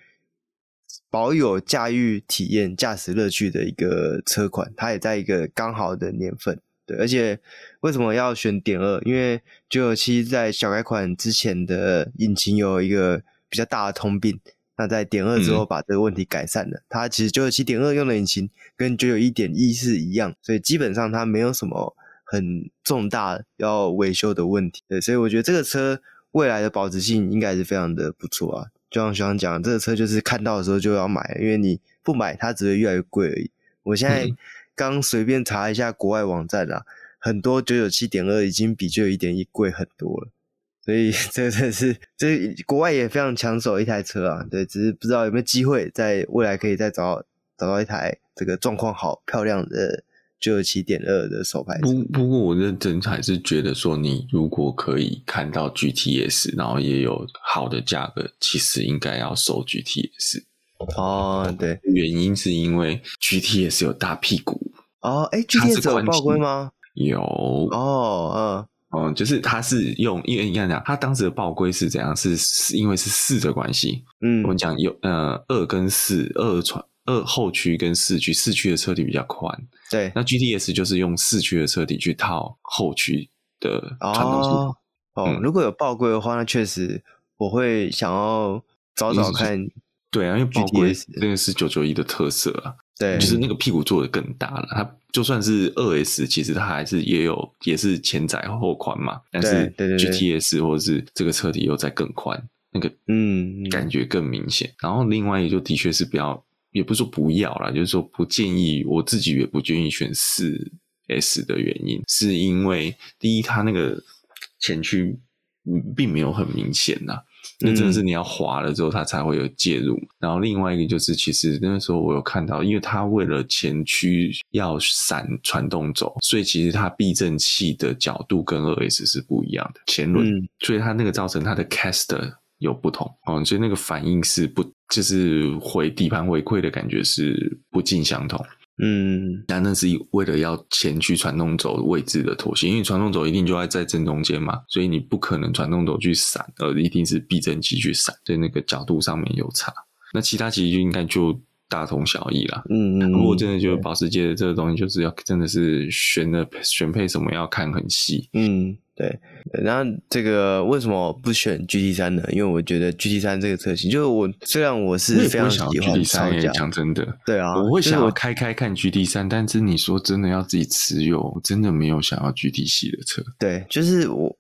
保有驾驭体验、驾驶乐趣的一个车款。它也在一个刚好的年份。对，而且为什么要选点二？因为九九七在小改款之前的引擎有一个比较大的通病，那在点二之后把这个问题改善了。嗯、它其实九九七点二用的引擎跟九九一点一是一样，所以基本上它没有什么很重大要维修的问题。对，所以我觉得这个车未来的保值性应该是非常的不错啊。就像学长讲，这个车就是看到的时候就要买，因为你不买它只会越来越贵而已。我现在、嗯。刚随便查一下国外网站啊，很多九九七点二已经比九九一点一贵很多了，所以 <laughs> 这真的是这国外也非常抢手一台车啊。对，只是不知道有没有机会在未来可以再找找到一台这个状况好、漂亮的九九七点二的手牌。不不过我认真还是觉得说，你如果可以看到 GTS，然后也有好的价格，其实应该要收 GTS。哦，对，原因是因为 GTS 有大屁股哦，哎，GTS 有爆规吗？有。哦，嗯，哦，就是它是用，因为你看讲，它当时的报规是怎样？是是因为是四的关系，嗯，我们讲有呃二跟四，二传二后驱跟四驱，四驱的车体比较宽，对，那 GTS 就是用四驱的车体去套后驱的传动性。哦，哦嗯，如果有报规的话，那确实我会想要找找看。对啊，因为宝龟那个是九九一的特色啊，对，就是那个屁股做的更大了。它就算是二 S，其实它还是也有也是前窄后宽嘛。但是 GTS 或者是这个车体又在更宽，那个嗯感觉更明显。然后另外也就的确是比较，也不是说不要啦，就是说不建议，我自己也不建议选四 S 的原因，是因为第一它那个前驱并没有很明显呐。那真的是你要滑了之后，它才会有介入。嗯、然后另外一个就是，其实那时候我有看到，因为它为了前驱要闪传动轴，所以其实它避震器的角度跟二 S 是不一样的前轮，嗯、所以它那个造成它的 caster 有不同哦，所以那个反应是不就是回底盘回馈的感觉是不尽相同。嗯，那那是为了要前驱传动轴位置的妥协，因为传动轴一定就在在正中间嘛，所以你不可能传动轴去闪，而一定是避震器去闪，所以那个角度上面有差。那其他其实就应该就大同小异啦。嗯嗯。不过真的觉得保时捷的这个东西就是要真的是选的选配什么要看很细。嗯。对，然后这个为什么不选 GT 三呢？因为我觉得 GT 三这个车型，就是我虽然我是非常喜欢 GT 三，讲真的，对啊，我会想要开开看 GT 三，但是你说真的要自己持有，真的没有想要 GT 系的车。对，就是我。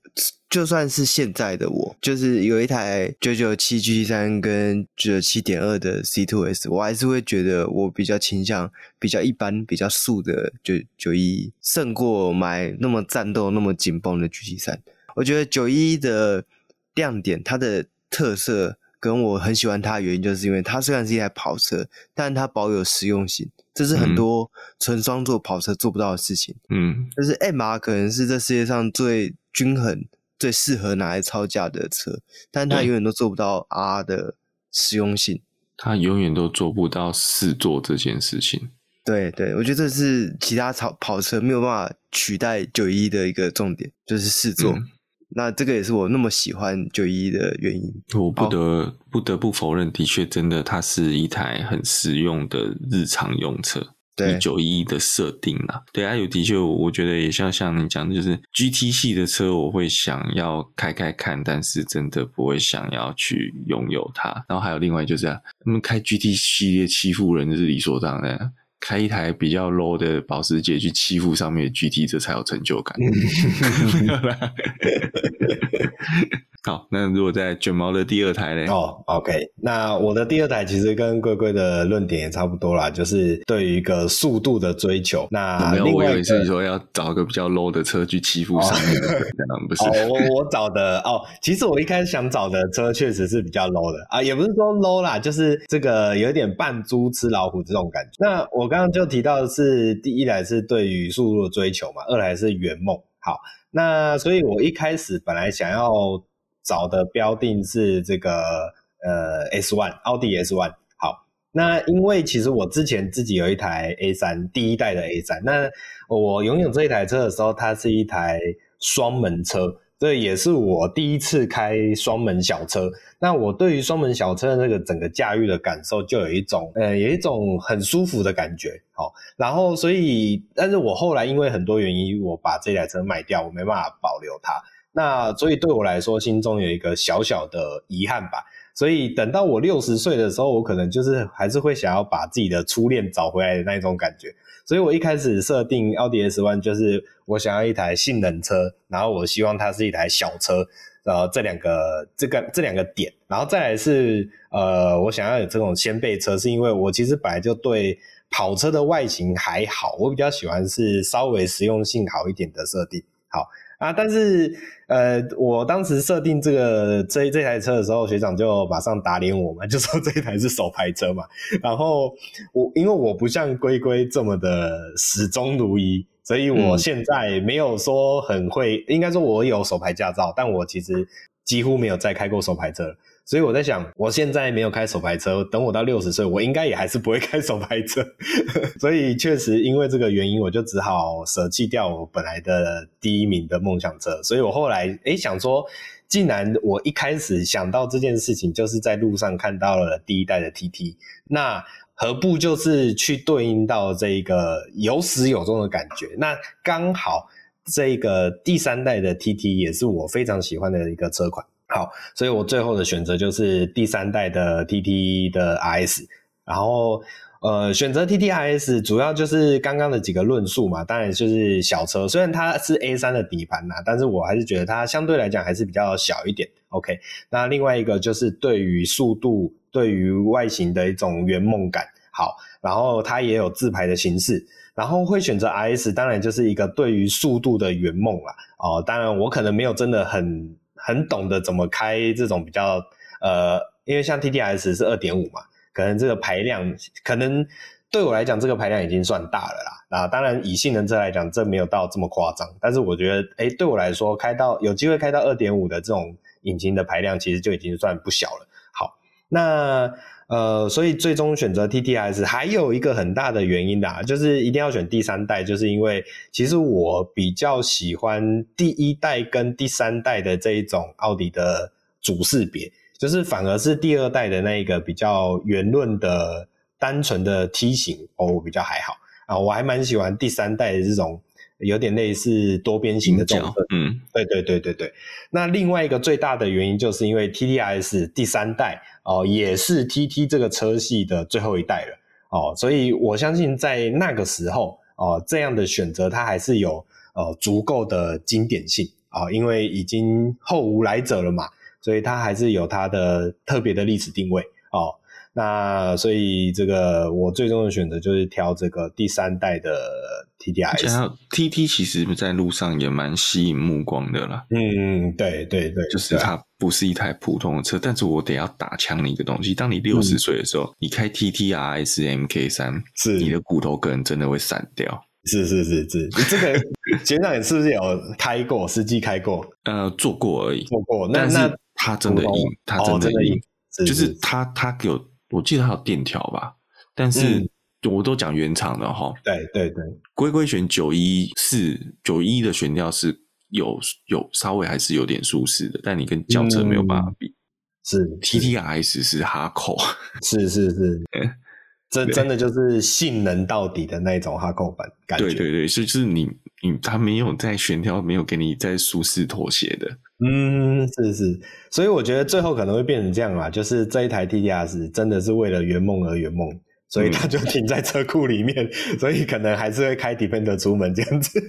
就算是现在的我，就是有一台九九七 G 三跟九九七点二的 C Two S，我还是会觉得我比较倾向比较一般、比较素的九九一，胜过买那么战斗、那么紧绷的 GT 三。我觉得九一的亮点，它的特色。跟我很喜欢它的原因，就是因为它虽然是一台跑车，但它保有实用性，这是很多纯双座跑车做不到的事情。嗯，就是 MR 可能是这世界上最均衡、最适合拿来超价的车，但它永远都做不到 R 的实用性。它永远都做不到四座这件事情。对对，我觉得这是其他跑跑车没有办法取代九一的一个重点，就是四座。嗯那这个也是我那么喜欢九一的原因。我不得不得不否认，的确，真的它是一台很实用的日常用车。对九一的设定啦，对啊，有的确，我觉得也像像你讲的，就是 GT 系的车，我会想要开开看，但是真的不会想要去拥有它。然后还有另外就是啊，他们开 GT 系列欺负人，就是理所当然。开一台比较 low 的保时捷去欺负上面的 GT，这才有成就感。好，那如果在卷毛的第二台呢？哦、oh,，OK，那我的第二台其实跟龟龟的论点也差不多啦，就是对于一个速度的追求。那没有，我以为是说要找一个比较 low 的车去欺负上面的，oh. 不是？<laughs> 哦、oh,，我我找的哦，其实我一开始想找的车确实是比较 low 的啊，也不是说 low 啦，就是这个有点扮猪吃老虎这种感觉。那我刚刚刚就提到的是，第一台是对于速度的追求嘛，二台是圆梦。好，那所以我一开始本来想要。找的标定是这个呃 S One 奥迪 S One。好，那因为其实我之前自己有一台 A3，第一代的 A3。那我拥有这一台车的时候，它是一台双门车，这也是我第一次开双门小车。那我对于双门小车的那个整个驾驭的感受，就有一种呃有一种很舒服的感觉。好，然后所以，但是我后来因为很多原因，我把这台车卖掉，我没办法保留它。那所以对我来说，心中有一个小小的遗憾吧。所以等到我六十岁的时候，我可能就是还是会想要把自己的初恋找回来的那种感觉。所以我一开始设定奥迪 S One 就是我想要一台性能车，然后我希望它是一台小车，呃，这两个这个这两个点，然后再来是呃，我想要有这种掀背车，是因为我其实本来就对跑车的外形还好，我比较喜欢是稍微实用性好一点的设定。好。啊，但是，呃，我当时设定这个这这台车的时候，学长就马上打脸我嘛，就说这一台是手排车嘛。然后我因为我不像龟龟这么的始终如一，所以我现在没有说很会，嗯、应该说我有手排驾照，但我其实几乎没有再开过手排车。所以我在想，我现在没有开手排车，等我到六十岁，我应该也还是不会开手排车。<laughs> 所以确实因为这个原因，我就只好舍弃掉我本来的第一名的梦想车。所以我后来诶想说，既然我一开始想到这件事情，就是在路上看到了第一代的 TT，那何不就是去对应到这个有始有终的感觉？那刚好这个第三代的 TT 也是我非常喜欢的一个车款。好，所以我最后的选择就是第三代的 TT 的 RS，然后呃选择 TT RS 主要就是刚刚的几个论述嘛，当然就是小车，虽然它是 A3 的底盘呐，但是我还是觉得它相对来讲还是比较小一点。OK，那另外一个就是对于速度、对于外形的一种圆梦感。好，然后它也有自排的形式，然后会选择 RS，当然就是一个对于速度的圆梦啦。哦，当然我可能没有真的很。很懂得怎么开这种比较呃，因为像 T T S 是二点五嘛，可能这个排量可能对我来讲这个排量已经算大了啦。那，当然以性能车来讲，这没有到这么夸张。但是我觉得，哎，对我来说，开到有机会开到二点五的这种引擎的排量，其实就已经算不小了。好，那。呃，所以最终选择 TTRS 还有一个很大的原因啦，就是一定要选第三代，就是因为其实我比较喜欢第一代跟第三代的这一种奥迪的主识别，就是反而是第二代的那一个比较圆润的单纯的梯形哦，我比较还好啊，我还蛮喜欢第三代的这种。有点类似多边形的这种，嗯，对对对对对。那另外一个最大的原因，就是因为 TTRS 第三代哦，也是 TT 这个车系的最后一代了哦，所以我相信在那个时候哦，这样的选择它还是有呃足够的经典性啊，哦，因为已经后无来者了嘛，所以它还是有它的特别的历史定位哦。那所以这个我最终的选择就是挑这个第三代的 TTRS。TT 其实在路上也蛮吸引目光的啦。嗯，对对对，就是它不是一台普通的车，但是我得要打枪的一个东西。当你六十岁的时候，嗯、你开 TTRS MK 三，是你的骨头可能真的会散掉。是是是是，这个学长你是不是有开过？司机开过？呃，做过而已。做过，那那它真的硬，它真的硬，就是它它有，我记得它有电条吧？但是我都讲原厂的哈。对对对，龟龟选九一四九一的悬吊是有有稍微还是有点舒适的，但你跟轿车没有办法比。是 TTRS 是哈扣，<laughs> 是是是。这真的就是性能到底的那种哈扣版感觉。对对对，是就是你你他没有在悬挑，没有给你在舒适妥协的。嗯，是是，所以我觉得最后可能会变成这样啦，就是这一台 TTRS 真的是为了圆梦而圆梦，所以它就停在车库里面，嗯、所以可能还是会开 Defender 出门这样子。<laughs>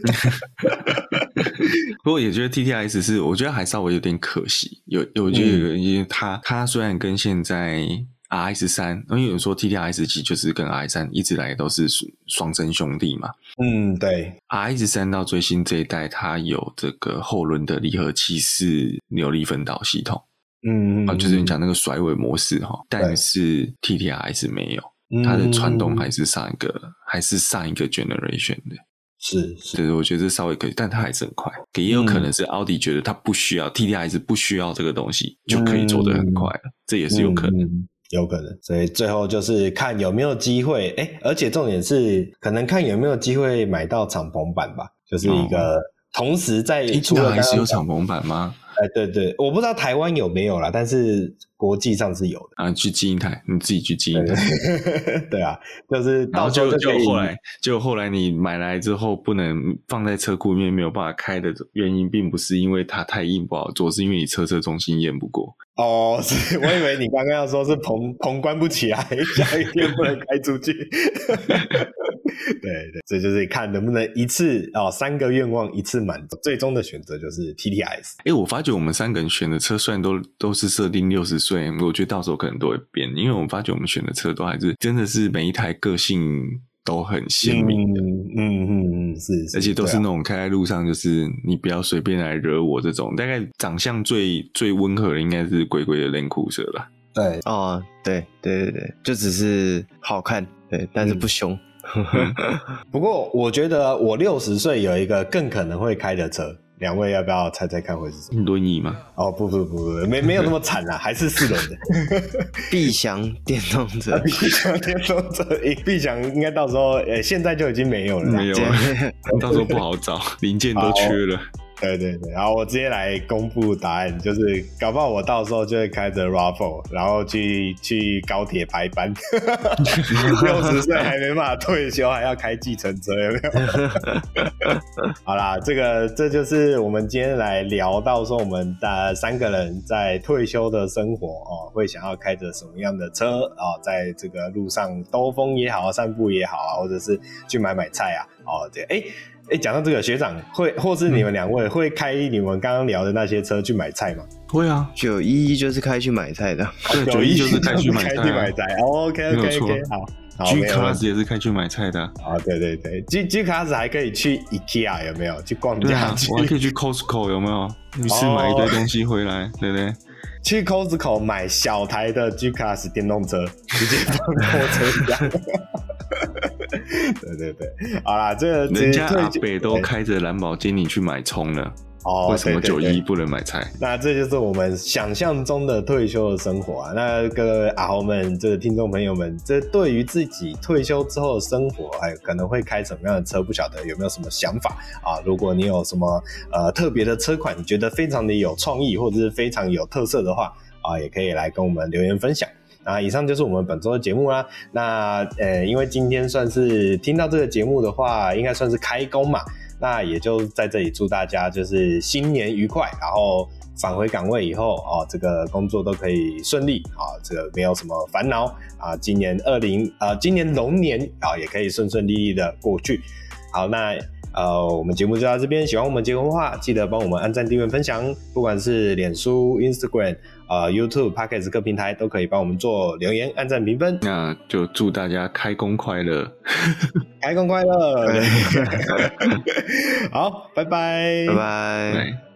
<laughs> 不过也觉得 TTRS 是，我觉得还稍微有点可惜，有有觉得因为它它虽然跟现在。R S 三，因为有人说 T T R S 七就是跟 R S 三一直来都是双生兄弟嘛。嗯，对。R S 三到最新这一代，它有这个后轮的离合器是扭力分导系统。嗯，啊，就是你讲那个甩尾模式哈，但是 T T R S 没有，它的传动还是上一个，嗯、还是上一个 generation 的。是，是，对，我觉得这稍微可以，但它还是很快。也有可能是奥迪觉得它不需要、嗯、T T R S 不需要这个东西，就可以做得很快了，嗯、这也是有可能。嗯有可能，所以最后就是看有没有机会，哎、欸，而且重点是可能看有没有机会买到敞篷版吧，就是一个同时在出了还是有敞篷版吗？对对，我不知道台湾有没有啦，但是国际上是有的啊。去经营台，你自己去寄一台。<laughs> 对啊，就是然后就就后来就后来你买来之后不能放在车库里面没有办法开的原因，并不是因为它太硬不好做，是因为你车车中心验不过。哦，是我以为你刚刚要说是棚棚关不起来，<laughs> 下雨天不能开出去。对 <laughs> 对，这就是看能不能一次哦，三个愿望一次满足。最终的选择就是 TTRS。哎，我发觉我们三个人选的车虽然都都是设定六十岁，我觉得到时候可能都会变，因为我们发觉我们选的车都还是真的是每一台个性都很鲜明的。嗯嗯嗯，是，是，而且都是那种开在路上就是你不要随便来惹我这种。大概长相最最温和的应该是鬼鬼的 Land Cruiser 吧？对，哦，对对对对，就只是好看，对，但是不凶。嗯 <laughs> 不过，我觉得我六十岁有一个更可能会开的车，两位要不要猜猜看会是什么？轮椅吗？哦，不不不不，没没有那么惨啦，还是四轮的。<laughs> 必翔电动车，<laughs> 必翔电动车，必翔应该到时候，呃，现在就已经没有了，没有了，到时候不好找，零件都缺了。对对对，然后我直接来公布答案，就是搞不好我到时候就会开着 Raffle，然后去去高铁排班，<laughs> 六十岁还没办法退休，还要开计程车，有没有？<laughs> 好啦，这个这就是我们今天来聊到说，我们大三个人在退休的生活哦，会想要开着什么样的车啊、哦，在这个路上兜风也好，散步也好啊，或者是去买买菜啊，哦，对，哎。哎，讲到这个，学长会，或是你们两位会开你们刚刚聊的那些车去买菜吗？会啊，九一一就是开去买菜的，<laughs> 对，九一就是开去买菜，<laughs> 去买菜。OK OK OK，好，G Class 也是开去买菜的啊，对对对，G G Class 还可以去 IKEA 有没有？去逛家具，我还可以去 Costco 有没有？于是买一堆东西回来，对不对？去 Costco 买小台的 G Class 电动车，直接放货车上。<laughs> <laughs> 对对对，好啦，这个人家阿北都开着蓝宝坚尼去买葱了，哦，为什么九一不能买菜？那这就是我们想象中的退休的生活啊！那各位阿豪们，这个听众朋友们，这对于自己退休之后的生活，哎，可能会开什么样的车？不晓得有没有什么想法啊？如果你有什么呃特别的车款，你觉得非常的有创意，或者是非常有特色的话啊，也可以来跟我们留言分享。啊，以上就是我们本周的节目啦。那呃，因为今天算是听到这个节目的话，应该算是开工嘛。那也就在这里祝大家就是新年愉快，然后返回岗位以后哦，这个工作都可以顺利啊，这个没有什么烦恼啊。今年二零啊，今年龙年啊，也可以顺顺利利的过去。好，那。呃，我们节目就到这边。喜欢我们节目的话，记得帮我们按赞、订阅、分享。不管是脸书、Instagram、呃、YouTube、Podcast 各平台都可以帮我们做留言、按赞、评分。那就祝大家开工快乐，开工快乐。<laughs> <laughs> 好，拜拜，拜拜。